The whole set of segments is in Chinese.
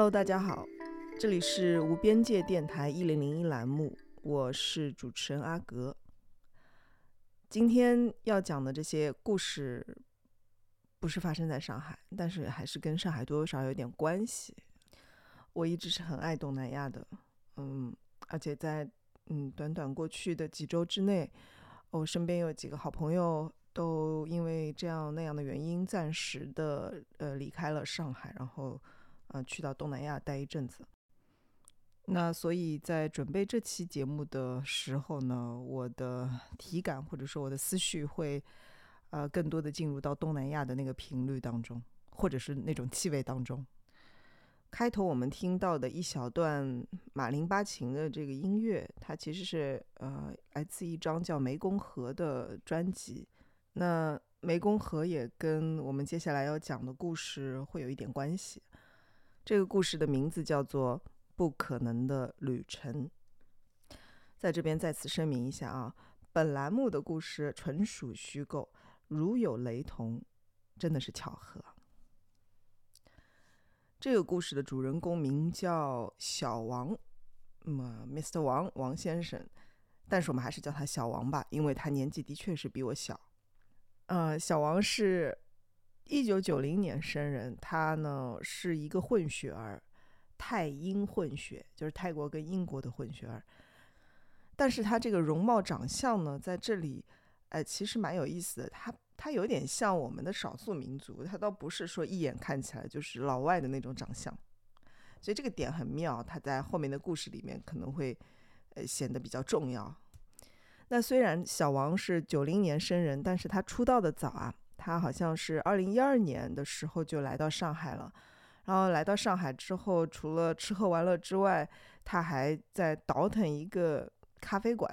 Hello，大家好，这里是无边界电台一零零一栏目，我是主持人阿格。今天要讲的这些故事，不是发生在上海，但是还是跟上海多多少少有点关系。我一直是很爱东南亚的，嗯，而且在嗯短短过去的几周之内，我身边有几个好朋友都因为这样那样的原因，暂时的呃离开了上海，然后呃去到东南亚待一阵子。那所以在准备这期节目的时候呢，我的体感或者说我的思绪会呃更多的进入到东南亚的那个频率当中，或者是那种气味当中。开头我们听到的一小段马林巴琴的这个音乐，它其实是呃来自一张叫《湄公河》的专辑。那湄公河也跟我们接下来要讲的故事会有一点关系。这个故事的名字叫做《不可能的旅程》。在这边再次声明一下啊，本栏目的故事纯属虚构，如有雷同，真的是巧合。这个故事的主人公名叫小王，那么 Mr. 王王先生，但是我们还是叫他小王吧，因为他年纪的确是比我小。呃，小王是一九九零年生人，他呢是一个混血儿，泰英混血，就是泰国跟英国的混血儿。但是他这个容貌长相呢，在这里，哎，其实蛮有意思的。他他有点像我们的少数民族，他倒不是说一眼看起来就是老外的那种长相，所以这个点很妙。他在后面的故事里面可能会呃显得比较重要。那虽然小王是九零年生人，但是他出道的早啊，他好像是二零一二年的时候就来到上海了。然后来到上海之后，除了吃喝玩乐之外，他还在倒腾一个咖啡馆。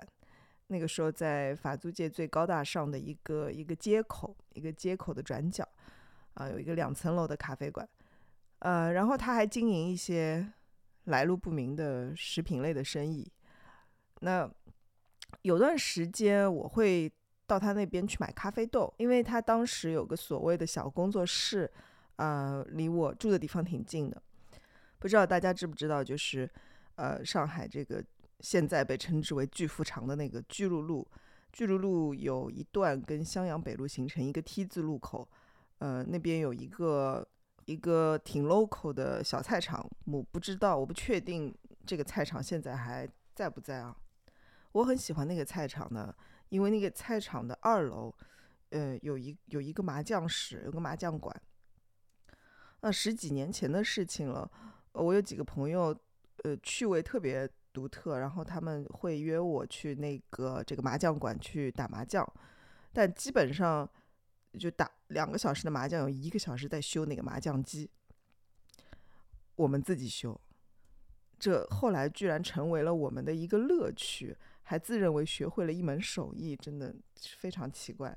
那个时候在法租界最高大上的一个一个街口，一个街口的转角，啊，有一个两层楼的咖啡馆。呃，然后他还经营一些来路不明的食品类的生意。那有段时间我会到他那边去买咖啡豆，因为他当时有个所谓的小工作室，呃，离我住的地方挺近的。不知道大家知不知道，就是呃，上海这个现在被称之为巨富长的那个巨鹿路，巨鹿路有一段跟襄阳北路形成一个 T 字路口，呃，那边有一个一个挺 local 的小菜场，我不知道，我不确定这个菜场现在还在不在啊。我很喜欢那个菜场呢，因为那个菜场的二楼，呃，有一有一个麻将室，有个麻将馆。那十几年前的事情了，我有几个朋友，呃，趣味特别独特，然后他们会约我去那个这个麻将馆去打麻将，但基本上就打两个小时的麻将，有一个小时在修那个麻将机，我们自己修。这后来居然成为了我们的一个乐趣，还自认为学会了一门手艺，真的非常奇怪。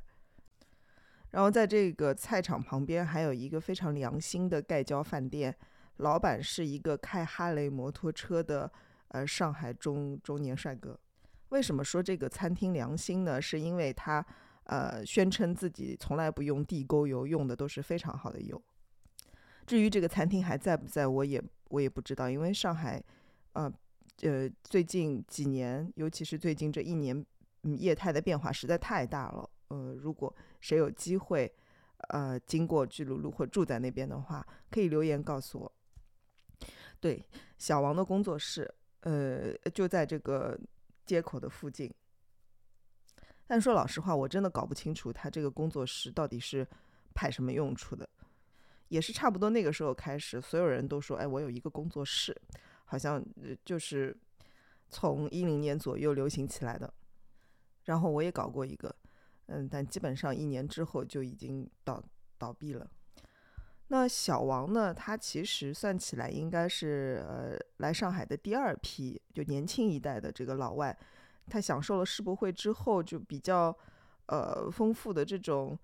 然后在这个菜场旁边还有一个非常良心的盖浇饭店，老板是一个开哈雷摩托车的呃上海中中年帅哥。为什么说这个餐厅良心呢？是因为他呃宣称自己从来不用地沟油，用的都是非常好的油。至于这个餐厅还在不在，我也我也不知道，因为上海，呃呃，最近几年，尤其是最近这一年，嗯，业态的变化实在太大了。呃，如果谁有机会，呃，经过巨鹿路或住在那边的话，可以留言告诉我。对，小王的工作室，呃，就在这个街口的附近。但说老实话，我真的搞不清楚他这个工作室到底是派什么用处的。也是差不多那个时候开始，所有人都说：“哎，我有一个工作室，好像呃就是从一零年左右流行起来的。”然后我也搞过一个，嗯，但基本上一年之后就已经倒倒闭了。那小王呢？他其实算起来应该是呃来上海的第二批，就年轻一代的这个老外。他享受了世博会之后，就比较呃丰富的这种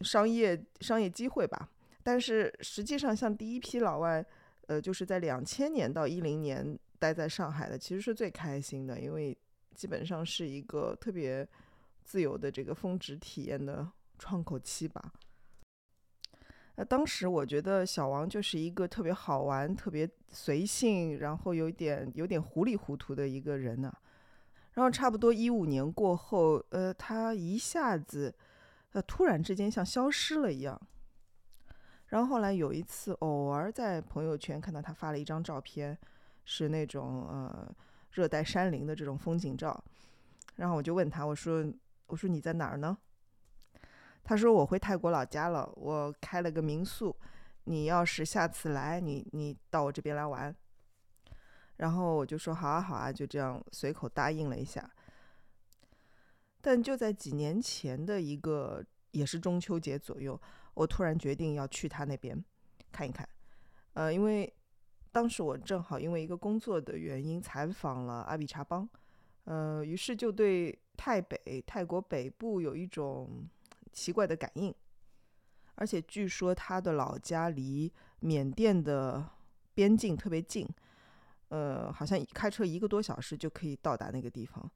商业商业机会吧。但是实际上，像第一批老外，呃，就是在两千年到一零年待在上海的，其实是最开心的，因为基本上是一个特别自由的这个峰值体验的窗口期吧。那当时我觉得小王就是一个特别好玩、特别随性，然后有点有点糊里糊涂的一个人呢。然后差不多一五年过后，呃，他一下子，呃，突然之间像消失了一样。然后后来有一次，偶尔在朋友圈看到他发了一张照片，是那种呃热带山林的这种风景照。然后我就问他，我说：“我说你在哪儿呢？”他说：“我回泰国老家了，我开了个民宿。你要是下次来，你你到我这边来玩。”然后我就说：“好啊，好啊。”就这样随口答应了一下。但就在几年前的一个也是中秋节左右，我突然决定要去他那边看一看。呃，因为当时我正好因为一个工作的原因采访了阿比查邦，呃，于是就对泰北泰国北部有一种。奇怪的感应，而且据说他的老家离缅甸的边境特别近，呃，好像开车一个多小时就可以到达那个地方。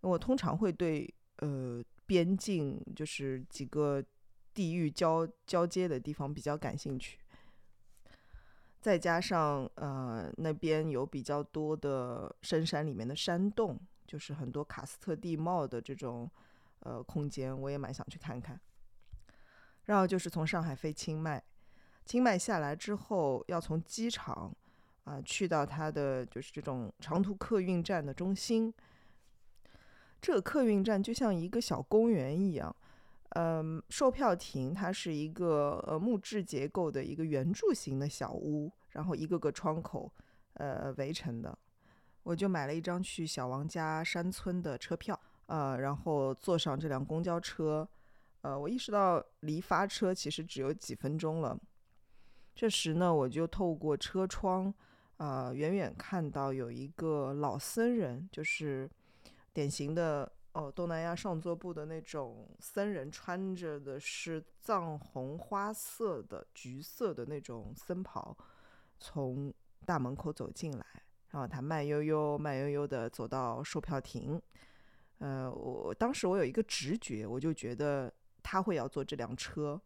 我通常会对呃边境就是几个地域交交接的地方比较感兴趣，再加上呃那边有比较多的深山里面的山洞，就是很多喀斯特地貌的这种。呃，空间我也蛮想去看看。然后就是从上海飞清迈，清迈下来之后，要从机场啊去到它的就是这种长途客运站的中心。这个客运站就像一个小公园一样，嗯，售票亭它是一个呃木质结构的一个圆柱形的小屋，然后一个个窗口呃围成的。我就买了一张去小王家山村的车票。呃，然后坐上这辆公交车，呃，我意识到离发车其实只有几分钟了。这时呢，我就透过车窗，啊，远远看到有一个老僧人，就是典型的哦，东南亚上座部的那种僧人，穿着的是藏红花色的橘色的那种僧袍，从大门口走进来，然后他慢悠悠、慢悠悠的走到售票亭。呃，我当时我有一个直觉，我就觉得他会要坐这辆车，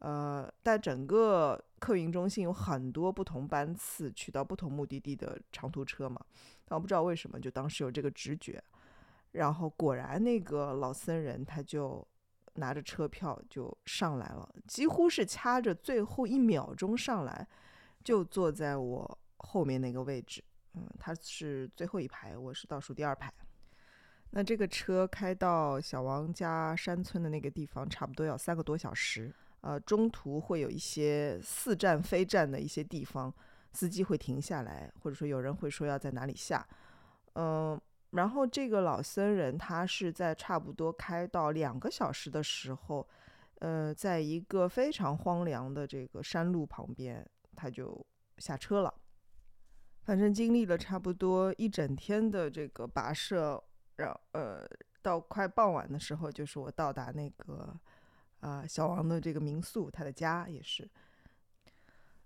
呃，但整个客运中心有很多不同班次去到不同目的地的长途车嘛，但我不知道为什么就当时有这个直觉，然后果然那个老僧人他就拿着车票就上来了，几乎是掐着最后一秒钟上来，就坐在我后面那个位置，嗯，他是最后一排，我是倒数第二排。那这个车开到小王家山村的那个地方，差不多要三个多小时。呃，中途会有一些似站非站的一些地方，司机会停下来，或者说有人会说要在哪里下。嗯，然后这个老僧人他是在差不多开到两个小时的时候，呃，在一个非常荒凉的这个山路旁边，他就下车了。反正经历了差不多一整天的这个跋涉。然呃，到快傍晚的时候，就是我到达那个啊小王的这个民宿，他的家也是。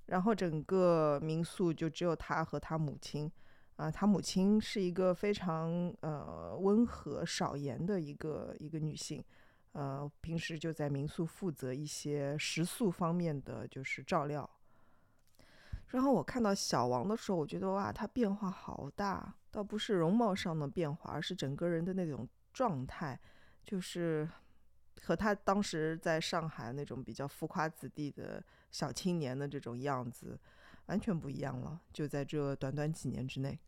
然后整个民宿就只有他和他母亲啊，他母亲是一个非常呃温和少言的一个一个女性，呃，平时就在民宿负责一些食宿方面的就是照料。然后我看到小王的时候，我觉得哇，他变化好大。倒不是容貌上的变化，而是整个人的那种状态，就是和他当时在上海那种比较浮夸子弟的小青年的这种样子完全不一样了。就在这短短几年之内，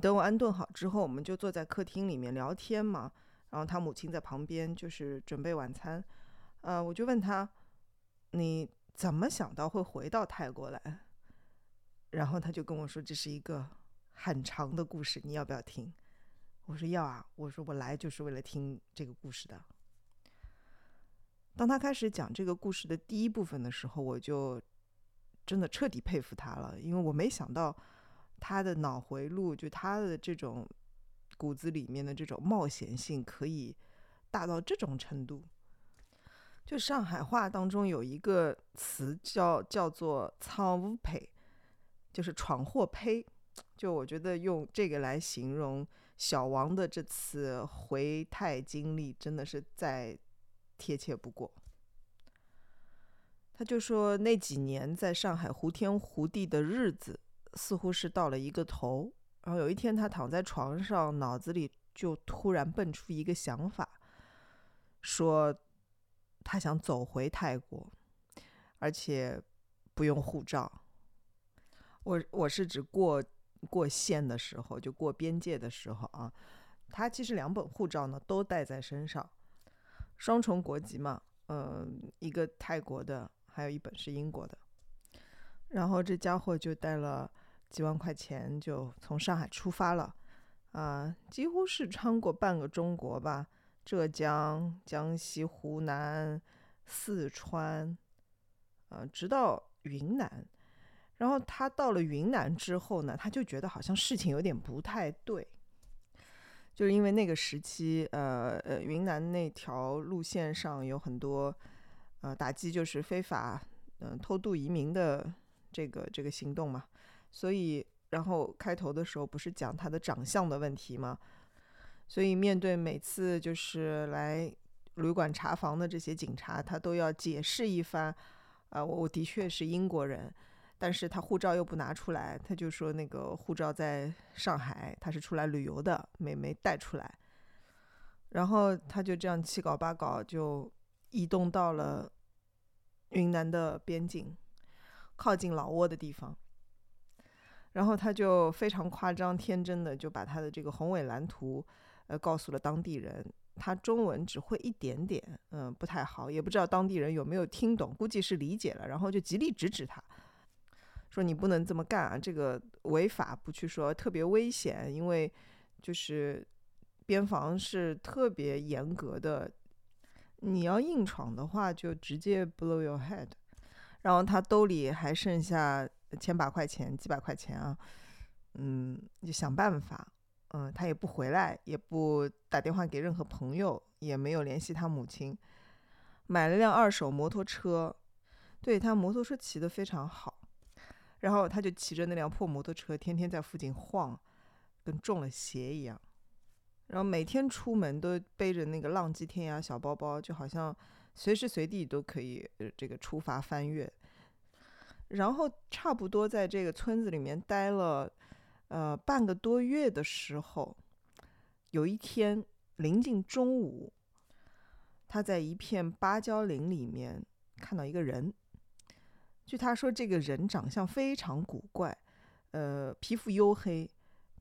等我安顿好之后，我们就坐在客厅里面聊天嘛。然后他母亲在旁边就是准备晚餐，呃，我就问他，你怎么想到会回到泰国来？然后他就跟我说，这是一个。很长的故事，你要不要听？我说要啊。我说我来就是为了听这个故事的。当他开始讲这个故事的第一部分的时候，我就真的彻底佩服他了，因为我没想到他的脑回路，就他的这种骨子里面的这种冒险性可以大到这种程度。就上海话当中有一个词叫叫做“仓乌胚”，就是闯祸胚。就我觉得用这个来形容小王的这次回泰经历，真的是再贴切不过。他就说那几年在上海胡天胡地的日子，似乎是到了一个头。然后有一天，他躺在床上，脑子里就突然蹦出一个想法，说他想走回泰国，而且不用护照。我我是指过过线的时候，就过边界的时候啊。他其实两本护照呢都带在身上，双重国籍嘛，嗯，一个泰国的，还有一本是英国的。然后这家伙就带了几万块钱，就从上海出发了，啊，几乎是穿过半个中国吧，浙江、江西、湖南、四川，呃，直到云南。然后他到了云南之后呢，他就觉得好像事情有点不太对。就是因为那个时期，呃呃，云南那条路线上有很多，呃，打击就是非法，嗯，偷渡移民的这个这个行动嘛，所以，然后开头的时候不是讲他的长相的问题吗？所以面对每次就是来旅馆查房的这些警察，他都要解释一番，啊，我我的确是英国人。但是他护照又不拿出来，他就说那个护照在上海，他是出来旅游的，没没带出来。然后他就这样七搞八搞，就移动到了云南的边境，靠近老挝的地方。然后他就非常夸张天真的就把他的这个宏伟蓝图，呃，告诉了当地人。他中文只会一点点，嗯，不太好，也不知道当地人有没有听懂，估计是理解了，然后就极力制止他。说你不能这么干啊，这个违法不去说，特别危险，因为就是边防是特别严格的，你要硬闯的话就直接 blow your head。然后他兜里还剩下千把块钱、几百块钱啊，嗯，就想办法，嗯，他也不回来，也不打电话给任何朋友，也没有联系他母亲，买了辆二手摩托车，对他摩托车骑得非常好。然后他就骑着那辆破摩托车，天天在附近晃，跟中了邪一样。然后每天出门都背着那个浪迹天涯小包包，就好像随时随地都可以呃这个出发翻越。然后差不多在这个村子里面待了呃半个多月的时候，有一天临近中午，他在一片芭蕉林里面看到一个人。据他说，这个人长相非常古怪，呃，皮肤黝黑。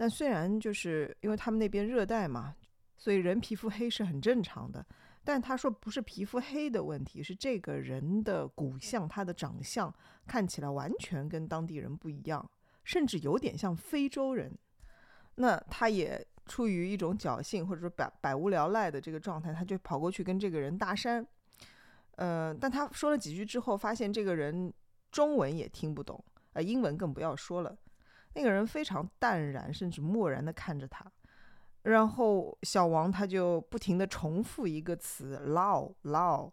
但虽然就是因为他们那边热带嘛，所以人皮肤黑是很正常的。但他说不是皮肤黑的问题，是这个人的骨相，他的长相看起来完全跟当地人不一样，甚至有点像非洲人。那他也出于一种侥幸或者说百百无聊赖的这个状态，他就跑过去跟这个人搭讪。呃，但他说了几句之后，发现这个人。中文也听不懂，呃，英文更不要说了。那个人非常淡然，甚至漠然地看着他。然后小王他就不停地重复一个词“老老”，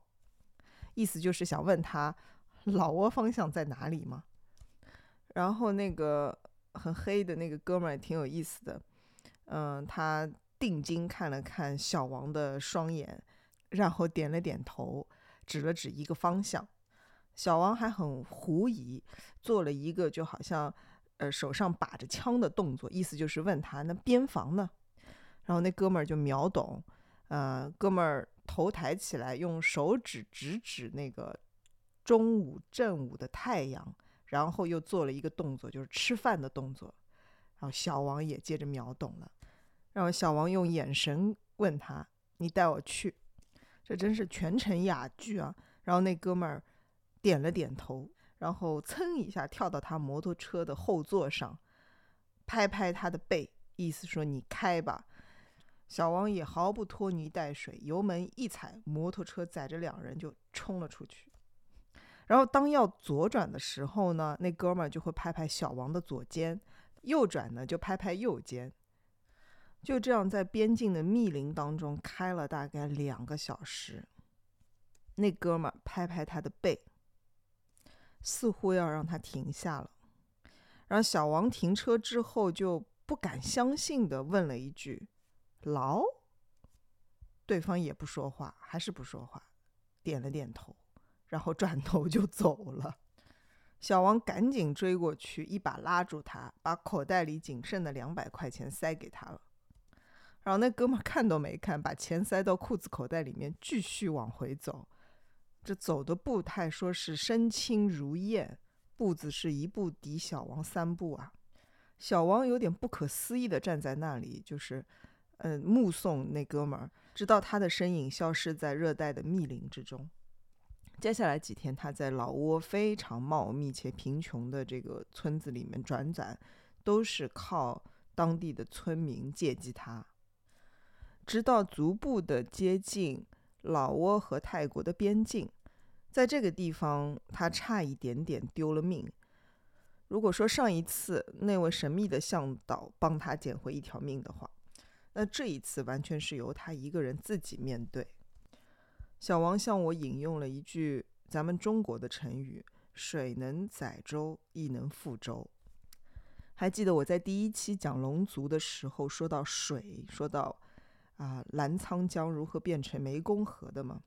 意思就是想问他老挝方向在哪里吗？然后那个很黑的那个哥们儿也挺有意思的，嗯，他定睛看了看小王的双眼，然后点了点头，指了指一个方向。小王还很狐疑，做了一个就好像，呃，手上把着枪的动作，意思就是问他那边防呢。然后那哥们儿就秒懂，呃，哥们儿头抬起来，用手指指指那个中午正午的太阳，然后又做了一个动作，就是吃饭的动作。然后小王也接着秒懂了。然后小王用眼神问他：“你带我去？”这真是全程哑剧啊。然后那哥们儿。点了点头，然后噌一下跳到他摩托车的后座上，拍拍他的背，意思说你开吧。小王也毫不拖泥带水，油门一踩，摩托车载着两人就冲了出去。然后当要左转的时候呢，那哥们儿就会拍拍小王的左肩，右转呢就拍拍右肩。就这样在边境的密林当中开了大概两个小时。那哥们儿拍拍他的背。似乎要让他停下了，然后小王停车之后就不敢相信的问了一句：“劳？”对方也不说话，还是不说话，点了点头，然后转头就走了。小王赶紧追过去，一把拉住他，把口袋里仅剩的两百块钱塞给他了。然后那哥们看都没看，把钱塞到裤子口袋里面，继续往回走。这走的步态，说是身轻如燕，步子是一步抵小王三步啊。小王有点不可思议的站在那里，就是，嗯，目送那哥们儿，直到他的身影消失在热带的密林之中。接下来几天，他在老挝非常茂密且贫穷的这个村子里面转转，都是靠当地的村民接济他，直到逐步的接近老挝和泰国的边境，在这个地方，他差一点点丢了命。如果说上一次那位神秘的向导帮他捡回一条命的话，那这一次完全是由他一个人自己面对。小王向我引用了一句咱们中国的成语：“水能载舟，亦能覆舟。”还记得我在第一期讲龙族的时候说到水，说到啊澜沧江如何变成湄公河的吗？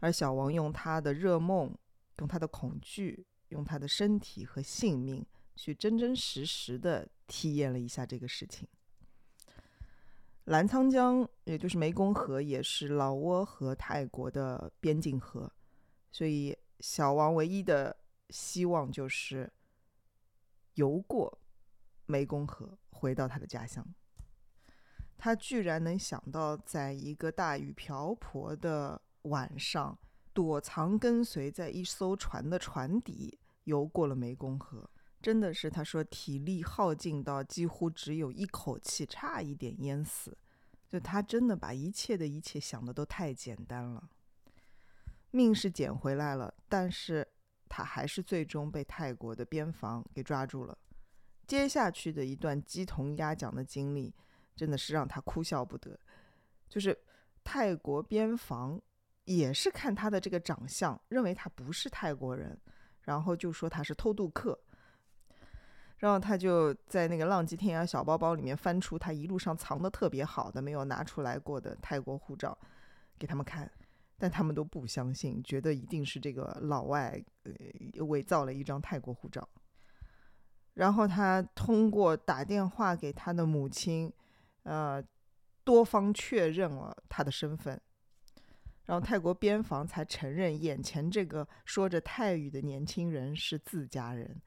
而小王用他的热梦，用他的恐惧，用他的身体和性命，去真真实实的体验了一下这个事情。澜沧江，也就是湄公河，也是老挝和泰国的边境河，所以小王唯一的希望就是游过湄公河，回到他的家乡。他居然能想到，在一个大雨瓢泼的晚上，躲藏跟随在一艘船的船底，游过了湄公河。真的是，他说体力耗尽到几乎只有一口气，差一点淹死。就他真的把一切的一切想的都太简单了。命是捡回来了，但是他还是最终被泰国的边防给抓住了。接下去的一段鸡同鸭讲的经历，真的是让他哭笑不得。就是泰国边防也是看他的这个长相，认为他不是泰国人，然后就说他是偷渡客。然后他就在那个浪迹天涯小包包里面翻出他一路上藏的特别好的、没有拿出来过的泰国护照，给他们看，但他们都不相信，觉得一定是这个老外呃伪造了一张泰国护照。然后他通过打电话给他的母亲，呃，多方确认了他的身份，然后泰国边防才承认眼前这个说着泰语的年轻人是自家人。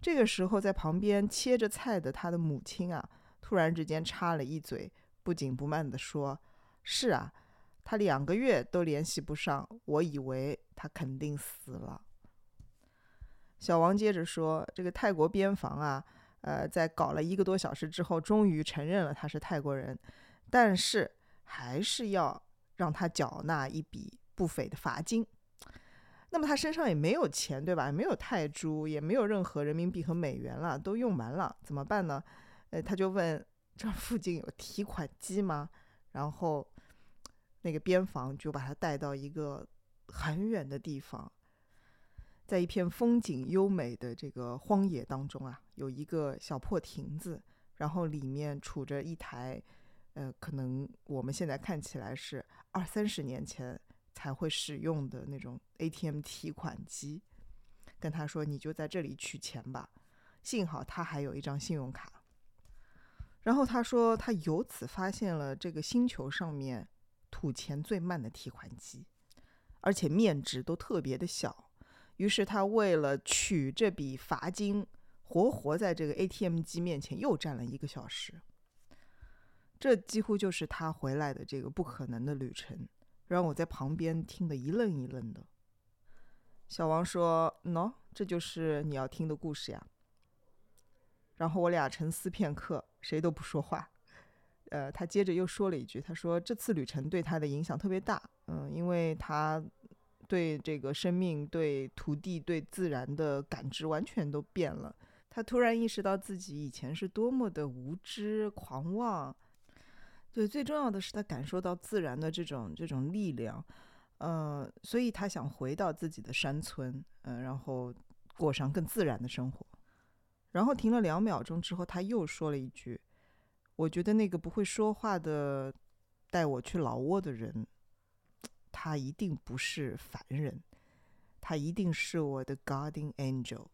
这个时候，在旁边切着菜的他的母亲啊，突然之间插了一嘴，不紧不慢地说：“是啊，他两个月都联系不上，我以为他肯定死了。”小王接着说：“这个泰国边防啊，呃，在搞了一个多小时之后，终于承认了他是泰国人，但是还是要让他缴纳一笔不菲的罚金。”那么他身上也没有钱，对吧？没有泰铢，也没有任何人民币和美元了，都用完了，怎么办呢？呃，他就问这附近有提款机吗？然后那个边防就把他带到一个很远的地方，在一片风景优美的这个荒野当中啊，有一个小破亭子，然后里面杵着一台，呃，可能我们现在看起来是二三十年前。才会使用的那种 ATM 提款机，跟他说：“你就在这里取钱吧。”幸好他还有一张信用卡。然后他说，他由此发现了这个星球上面吐钱最慢的提款机，而且面值都特别的小。于是他为了取这笔罚金，活活在这个 ATM 机面前又站了一个小时。这几乎就是他回来的这个不可能的旅程。让我在旁边听得一愣一愣的。小王说：“喏，这就是你要听的故事呀。”然后我俩沉思片刻，谁都不说话。呃，他接着又说了一句：“他说这次旅程对他的影响特别大，嗯，因为他对这个生命、对土地、对自然的感知完全都变了。他突然意识到自己以前是多么的无知、狂妄。”对，最重要的是他感受到自然的这种这种力量，呃，所以他想回到自己的山村，嗯，然后过上更自然的生活。然后停了两秒钟之后，他又说了一句：“我觉得那个不会说话的带我去老挝的人，他一定不是凡人，他一定是我的 guardian angel。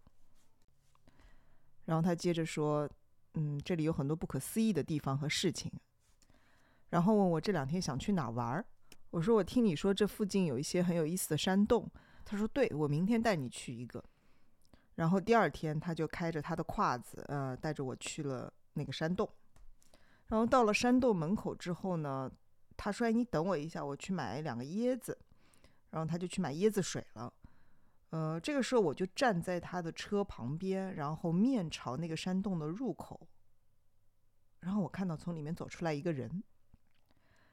然后他接着说：“嗯，这里有很多不可思议的地方和事情。”然后问我这两天想去哪玩儿。我说：“我听你说这附近有一些很有意思的山洞。”他说：“对，我明天带你去一个。”然后第二天他就开着他的胯子，呃，带着我去了那个山洞。然后到了山洞门口之后呢，他说：“，你等我一下，我去买两个椰子。”然后他就去买椰子水了。呃，这个时候我就站在他的车旁边，然后面朝那个山洞的入口。然后我看到从里面走出来一个人，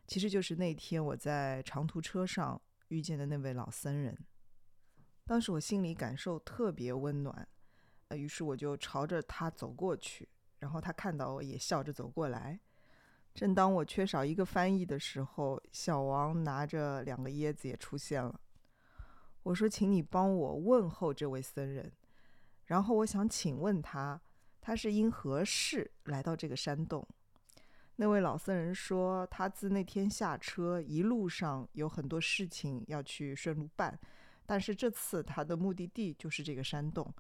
其实就是那天我在长途车上遇见的那位老僧人。当时我心里感受特别温暖，呃，于是我就朝着他走过去，然后他看到我也笑着走过来。正当我缺少一个翻译的时候，小王拿着两个椰子也出现了。我说：“请你帮我问候这位僧人。”然后我想请问他，他是因何事来到这个山洞？那位老僧人说：“他自那天下车，一路上有很多事情要去顺路办，但是这次他的目的地就是这个山洞。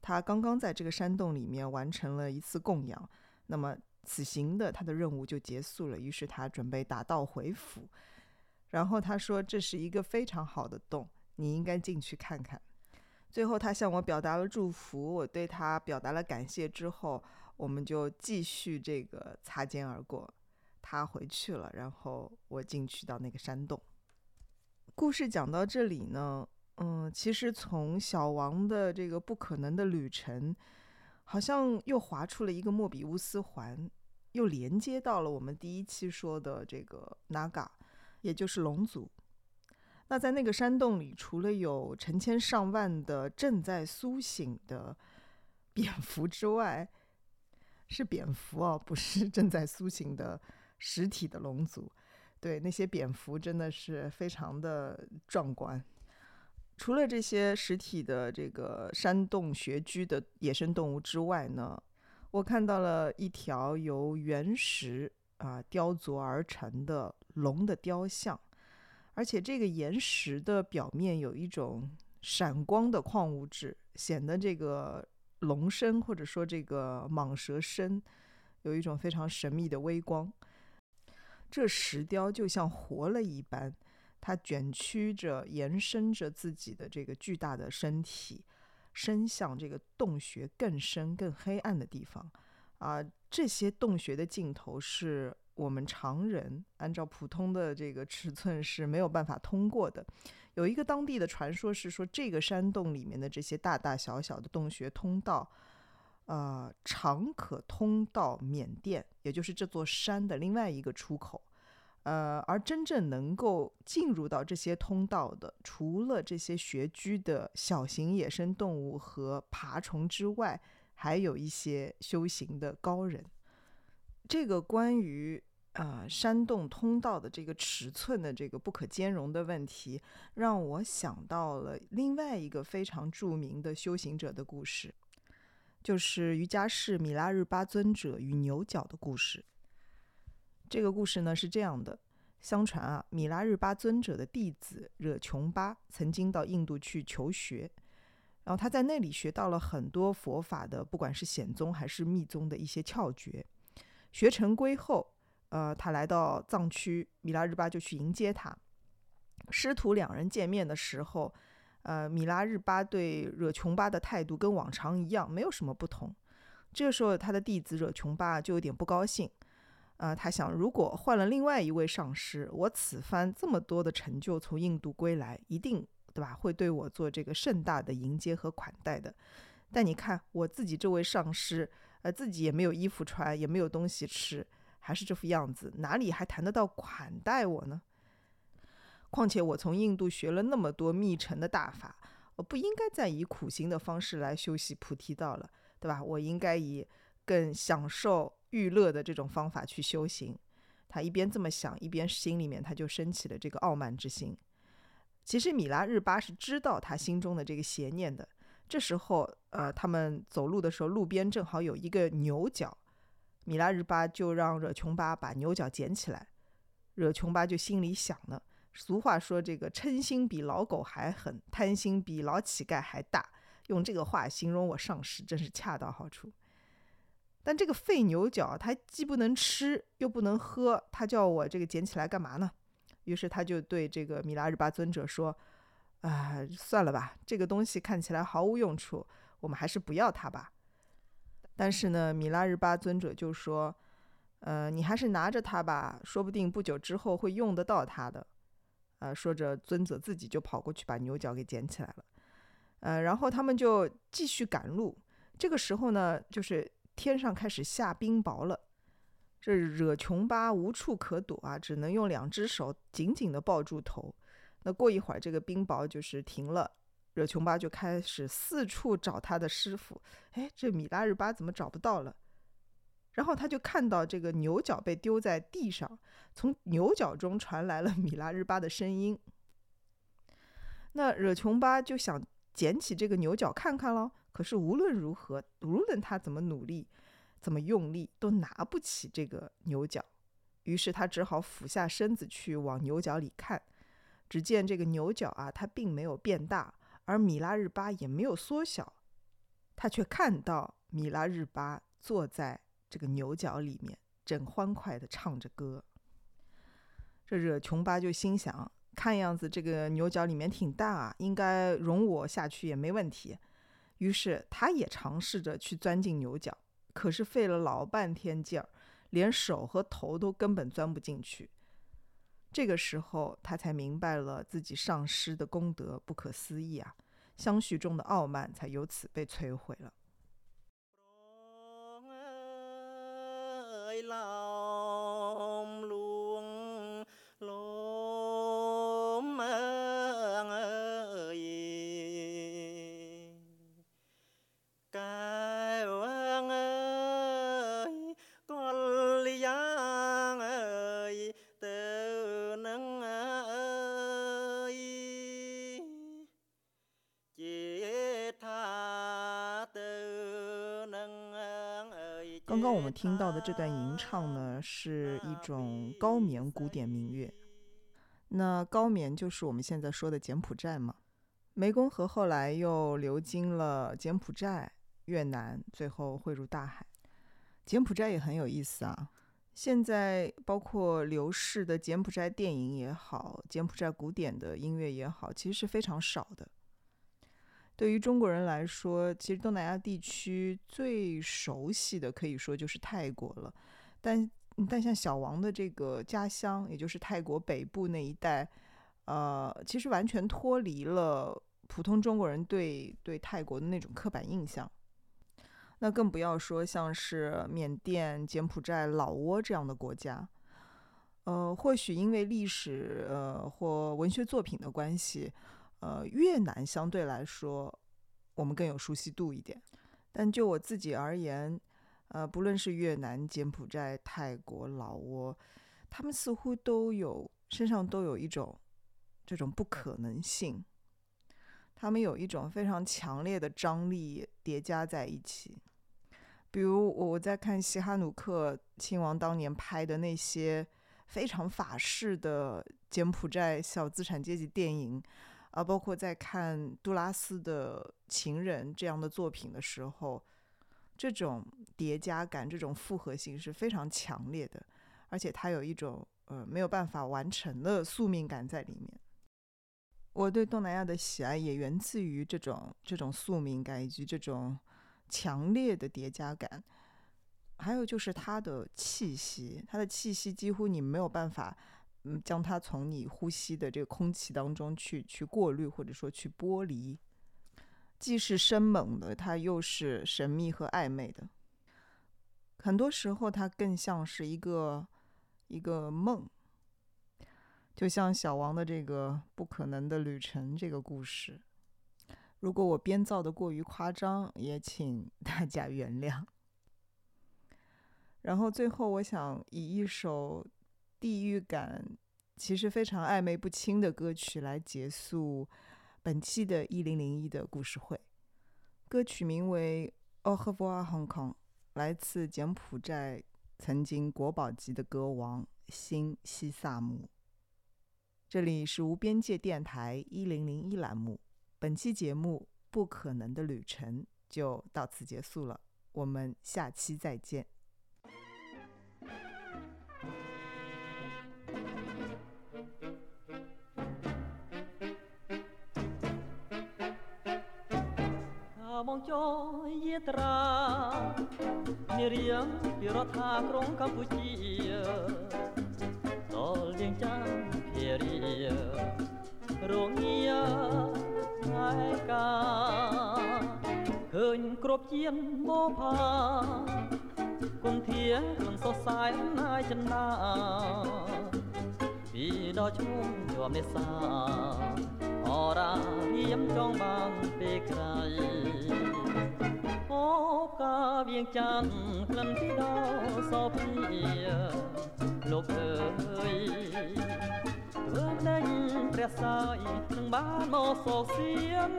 他刚刚在这个山洞里面完成了一次供养，那么此行的他的任务就结束了。于是他准备打道回府。然后他说：‘这是一个非常好的洞。’”你应该进去看看。最后，他向我表达了祝福，我对他表达了感谢之后，我们就继续这个擦肩而过。他回去了，然后我进去到那个山洞。故事讲到这里呢，嗯，其实从小王的这个不可能的旅程，好像又划出了一个莫比乌斯环，又连接到了我们第一期说的这个 Naga，也就是龙族。那在那个山洞里，除了有成千上万的正在苏醒的蝙蝠之外，是蝙蝠哦，不是 正在苏醒的实体的龙族。对，那些蝙蝠真的是非常的壮观。除了这些实体的这个山洞穴居的野生动物之外呢，我看到了一条由原石啊雕琢而成的龙的雕像。而且这个岩石的表面有一种闪光的矿物质，显得这个龙身或者说这个蟒蛇身有一种非常神秘的微光。这石雕就像活了一般，它卷曲着、延伸着自己的这个巨大的身体，伸向这个洞穴更深、更黑暗的地方。啊，这些洞穴的尽头是。我们常人按照普通的这个尺寸是没有办法通过的。有一个当地的传说是说，这个山洞里面的这些大大小小的洞穴通道，呃，长可通到缅甸，也就是这座山的另外一个出口。呃，而真正能够进入到这些通道的，除了这些穴居的小型野生动物和爬虫之外，还有一些修行的高人。这个关于呃山洞通道的这个尺寸的这个不可兼容的问题，让我想到了另外一个非常著名的修行者的故事，就是瑜伽士米拉日巴尊者与牛角的故事。这个故事呢是这样的：相传啊，米拉日巴尊者的弟子惹琼巴曾经到印度去求学，然后他在那里学到了很多佛法的，不管是显宗还是密宗的一些窍诀。学成归后，呃，他来到藏区，米拉日巴就去迎接他。师徒两人见面的时候，呃，米拉日巴对惹琼巴的态度跟往常一样，没有什么不同。这个时候，他的弟子惹琼巴就有点不高兴，呃，他想，如果换了另外一位上师，我此番这么多的成就从印度归来，一定对吧，会对我做这个盛大的迎接和款待的。但你看我自己这位上师。呃，自己也没有衣服穿，也没有东西吃，还是这副样子，哪里还谈得到款待我呢？况且我从印度学了那么多密乘的大法，我不应该再以苦行的方式来修习菩提道了，对吧？我应该以更享受娱乐的这种方法去修行。他一边这么想，一边心里面他就升起了这个傲慢之心。其实米拉日巴是知道他心中的这个邪念的。这时候，呃，他们走路的时候，路边正好有一个牛角，米拉日巴就让惹琼巴把牛角捡起来。惹琼巴就心里想呢，俗话说：“这个嗔心比老狗还狠，贪心比老乞丐还大。”用这个话形容我上师，真是恰到好处。但这个废牛角，它既不能吃，又不能喝，他叫我这个捡起来干嘛呢？于是他就对这个米拉日巴尊者说：“啊，算了吧，这个东西看起来毫无用处，我们还是不要它吧。”但是呢，米拉日巴尊者就说：“呃，你还是拿着它吧，说不定不久之后会用得到它的。”呃，说着，尊者自己就跑过去把牛角给捡起来了。呃，然后他们就继续赶路。这个时候呢，就是天上开始下冰雹了。这惹琼巴无处可躲啊，只能用两只手紧紧地抱住头。那过一会儿，这个冰雹就是停了，惹琼巴就开始四处找他的师傅。哎，这米拉日巴怎么找不到了？然后他就看到这个牛角被丢在地上，从牛角中传来了米拉日巴的声音。那惹琼巴就想。捡起这个牛角看看喽，可是无论如何，无论他怎么努力，怎么用力，都拿不起这个牛角。于是他只好俯下身子去往牛角里看。只见这个牛角啊，它并没有变大，而米拉日巴也没有缩小。他却看到米拉日巴坐在这个牛角里面，正欢快地唱着歌。这惹琼巴就心想。看样子这个牛角里面挺大啊，应该容我下去也没问题。于是他也尝试着去钻进牛角，可是费了老半天劲儿，连手和头都根本钻不进去。这个时候他才明白了自己上师的功德不可思议啊，相续中的傲慢才由此被摧毁了。们听到的这段吟唱呢，是一种高棉古典民乐。那高棉就是我们现在说的柬埔寨嘛。湄公河后来又流经了柬埔寨、越南，最后汇入大海。柬埔寨也很有意思啊。现在包括流逝的柬埔寨电影也好，柬埔寨古典的音乐也好，其实是非常少的。对于中国人来说，其实东南亚地区最熟悉的可以说就是泰国了。但但像小王的这个家乡，也就是泰国北部那一带，呃，其实完全脱离了普通中国人对对泰国的那种刻板印象。那更不要说像是缅甸、柬埔寨、老挝这样的国家。呃，或许因为历史呃或文学作品的关系。呃，越南相对来说，我们更有熟悉度一点。但就我自己而言，呃，不论是越南、柬埔寨、泰国、老挝，他们似乎都有身上都有一种这种不可能性。他们有一种非常强烈的张力叠加在一起。比如我在看西哈努克亲王当年拍的那些非常法式的柬埔寨小资产阶级电影。啊，包括在看杜拉斯的《情人》这样的作品的时候，这种叠加感、这种复合性是非常强烈的，而且它有一种呃没有办法完成的宿命感在里面。我对东南亚的喜爱也源自于这种这种宿命感以及这种强烈的叠加感，还有就是它的气息，它的气息几乎你没有办法。嗯，将它从你呼吸的这个空气当中去去过滤，或者说去剥离，既是生猛的，它又是神秘和暧昧的。很多时候，它更像是一个一个梦，就像小王的这个不可能的旅程这个故事。如果我编造的过于夸张，也请 大家原谅。然后最后，我想以一首。地域感其实非常暧昧不清的歌曲来结束本期的“一零零一”的故事会。歌曲名为《Au revoir Hong Kong》，来自柬埔寨曾经国宝级的歌王辛西萨姆。这里是无边界电台一零零一栏目，本期节目《不可能的旅程》就到此结束了，我们下期再见。 មកចយាត្រានារៀងពីរដ្ឋាក្រុងកម្ពុជាដល់យើងចាំភារីរងាហើយកាឃើញគ្រប់ជៀនមកផាគុនធាគុនសរសៃណាយចិន្តាពីដល់ឈ្មោះជាប់នេសាអរារៀមចងបានពេលក្រៃ អូកាវៀងច័ន្ទក្លិនពីដល់សោភាលោកអើយធ្វើដេញព្រះសាយនឹងបានមកសោកសៀង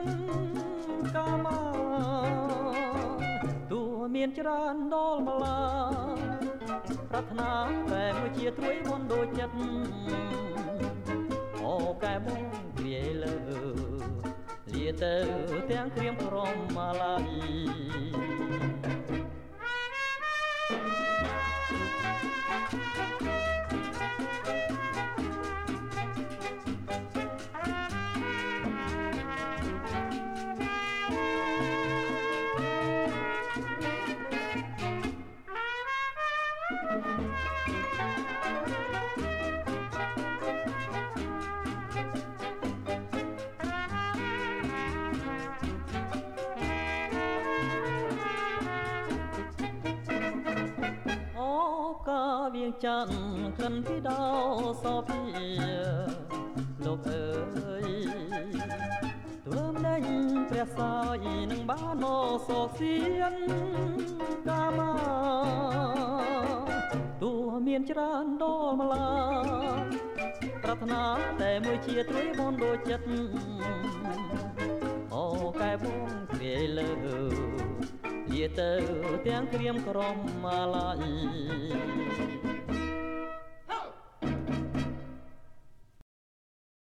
កាមាទួមានច្រើនដល់ម្លាប្រាថ្នាតែមួយជាត្រួយមន់ដូចចិត្តអូកែមកគ្រាយលើលា ទៅទាំងក្រៀមក្រមម៉ាឡៃវៀង ច័ន្ទក្លិនពីដោសោភាលោកអើយធ្វើម្ដេចព្រះសាយនឹងបានមកសោកសៀនកាមាទោះមានច្រើនដល់ម្លាប្រាថ្នាតែមួយជាត្រួយបនដូចចិត្តអូកែបងគ្រាយលើលាទៅទាំងក្រៀមក្រំម៉ាឡៃ